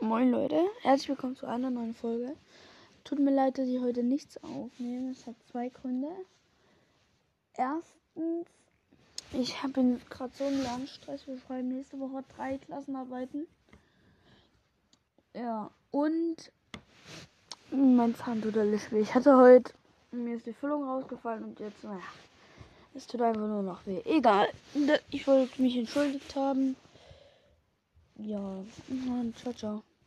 Moin Leute, herzlich willkommen zu einer neuen Folge. Tut mir leid, dass ich heute nichts aufnehme. Es hat zwei Gründe. Erstens, ich habe gerade so einen Lernstress. Wir schreiben nächste Woche drei Klassenarbeiten. Ja, und mein Zahn tut alles weh. Ich hatte heute, mir ist die Füllung rausgefallen und jetzt, naja, es tut einfach nur noch weh. Egal, ich wollte mich entschuldigt haben. 有，嗯，这种。